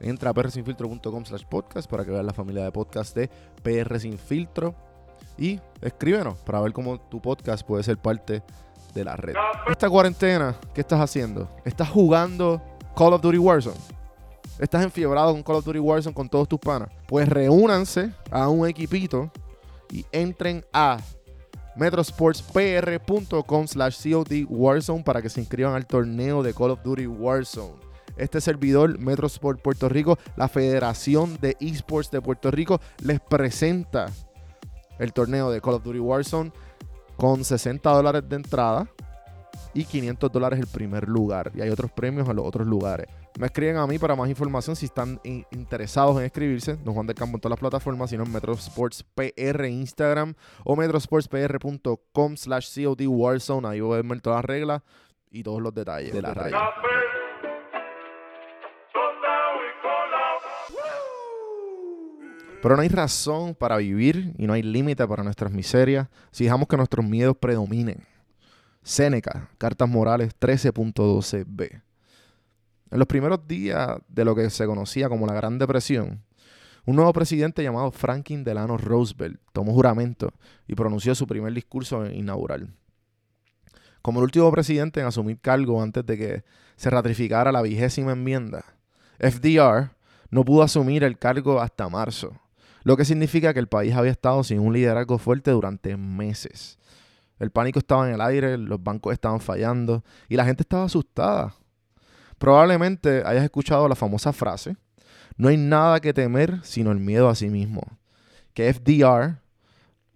Entra a prsinfiltro.com slash podcast para que veas la familia de podcast de PR Sin Filtro. Y escríbenos para ver cómo tu podcast puede ser parte de la red. Esta cuarentena, ¿qué estás haciendo? ¿Estás jugando Call of Duty Warzone? ¿Estás enfiebrado con Call of Duty Warzone con todos tus panas? Pues reúnanse a un equipito y entren a metrosportspr.com slash COD Warzone para que se inscriban al torneo de Call of Duty Warzone. Este servidor, Metrosport Puerto Rico, la Federación de Esports de Puerto Rico, les presenta el torneo de Call of Duty Warzone con 60 dólares de entrada y 500 dólares el primer lugar. Y hay otros premios en los otros lugares. Me escriben a mí para más información si están interesados en escribirse. Don Juan del Campo en todas las plataformas, sino en Metrosports PR Instagram o metrosportspr.com slash COD Warzone. Ahí voy a ver todas las reglas y todos los detalles de la raya. Pero no hay razón para vivir y no hay límite para nuestras miserias si dejamos que nuestros miedos predominen. Séneca, Cartas Morales 13.12b. En los primeros días de lo que se conocía como la Gran Depresión, un nuevo presidente llamado Franklin Delano Roosevelt tomó juramento y pronunció su primer discurso inaugural. Como el último presidente en asumir cargo antes de que se ratificara la vigésima enmienda, FDR no pudo asumir el cargo hasta marzo, lo que significa que el país había estado sin un liderazgo fuerte durante meses. El pánico estaba en el aire, los bancos estaban fallando y la gente estaba asustada. Probablemente hayas escuchado la famosa frase, no hay nada que temer sino el miedo a sí mismo, que FDR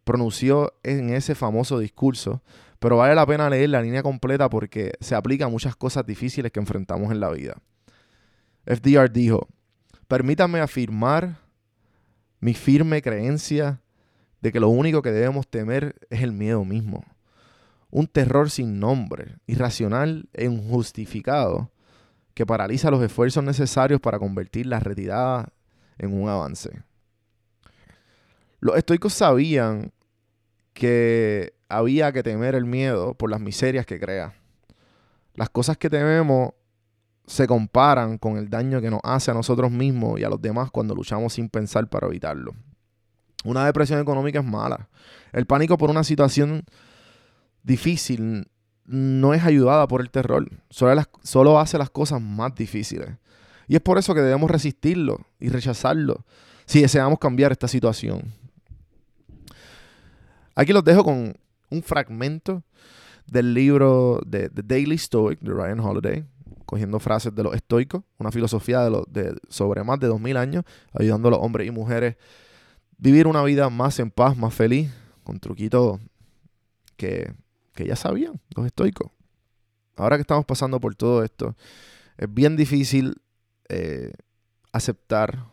pronunció en ese famoso discurso, pero vale la pena leer la línea completa porque se aplica a muchas cosas difíciles que enfrentamos en la vida. FDR dijo, permítame afirmar mi firme creencia de que lo único que debemos temer es el miedo mismo. Un terror sin nombre, irracional e injustificado, que paraliza los esfuerzos necesarios para convertir la retirada en un avance. Los estoicos sabían que había que temer el miedo por las miserias que crea. Las cosas que tememos se comparan con el daño que nos hace a nosotros mismos y a los demás cuando luchamos sin pensar para evitarlo. Una depresión económica es mala. El pánico por una situación difícil no es ayudada por el terror, solo, hace las cosas más difíciles. Y es por eso que debemos resistirlo y rechazarlo si deseamos cambiar esta situación. Aquí los dejo con un fragmento del libro de The Daily Stoic de Ryan Holiday, cogiendo frases de los estoicos, una filosofía de, de sobre más de 2000 años, ayudando a los hombres y mujeres a vivir una vida más en paz, más feliz, con truquitos que que ya sabían los estoicos. ahora que estamos pasando por todo esto, es bien difícil eh, aceptar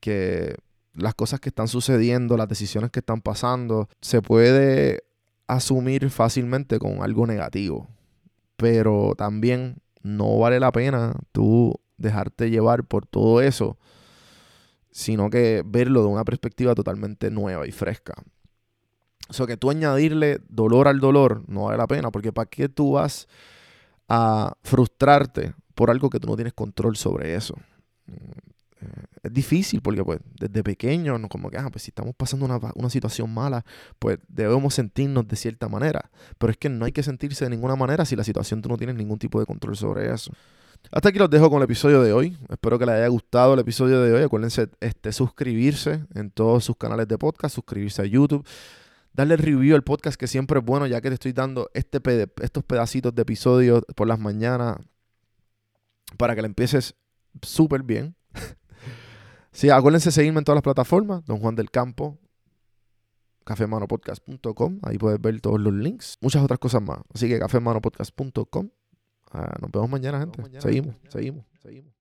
que las cosas que están sucediendo, las decisiones que están pasando, se puede asumir fácilmente con algo negativo. Pero también no vale la pena tú dejarte llevar por todo eso, sino que verlo de una perspectiva totalmente nueva y fresca. O sea, que tú añadirle dolor al dolor no vale la pena, porque ¿para qué tú vas a frustrarte por algo que tú no tienes control sobre eso? Es difícil porque pues desde pequeño, como que, ah, pues si estamos pasando una, una, situación mala, pues debemos sentirnos de cierta manera. Pero es que no hay que sentirse de ninguna manera si la situación tú no tienes ningún tipo de control sobre eso. Hasta aquí los dejo con el episodio de hoy. Espero que les haya gustado el episodio de hoy. Acuérdense este, suscribirse en todos sus canales de podcast, suscribirse a YouTube, darle review al podcast que siempre es bueno ya que te estoy dando este estos pedacitos de episodios por las mañanas para que le empieces súper bien. Sí, acuérdense seguirme en todas las plataformas. Don Juan del Campo, cafemanopodcast.com. Ahí puedes ver todos los links. Muchas otras cosas más. Así que cafemanopodcast.com. Ah, nos vemos mañana, gente. seguimos, seguimos, seguimos.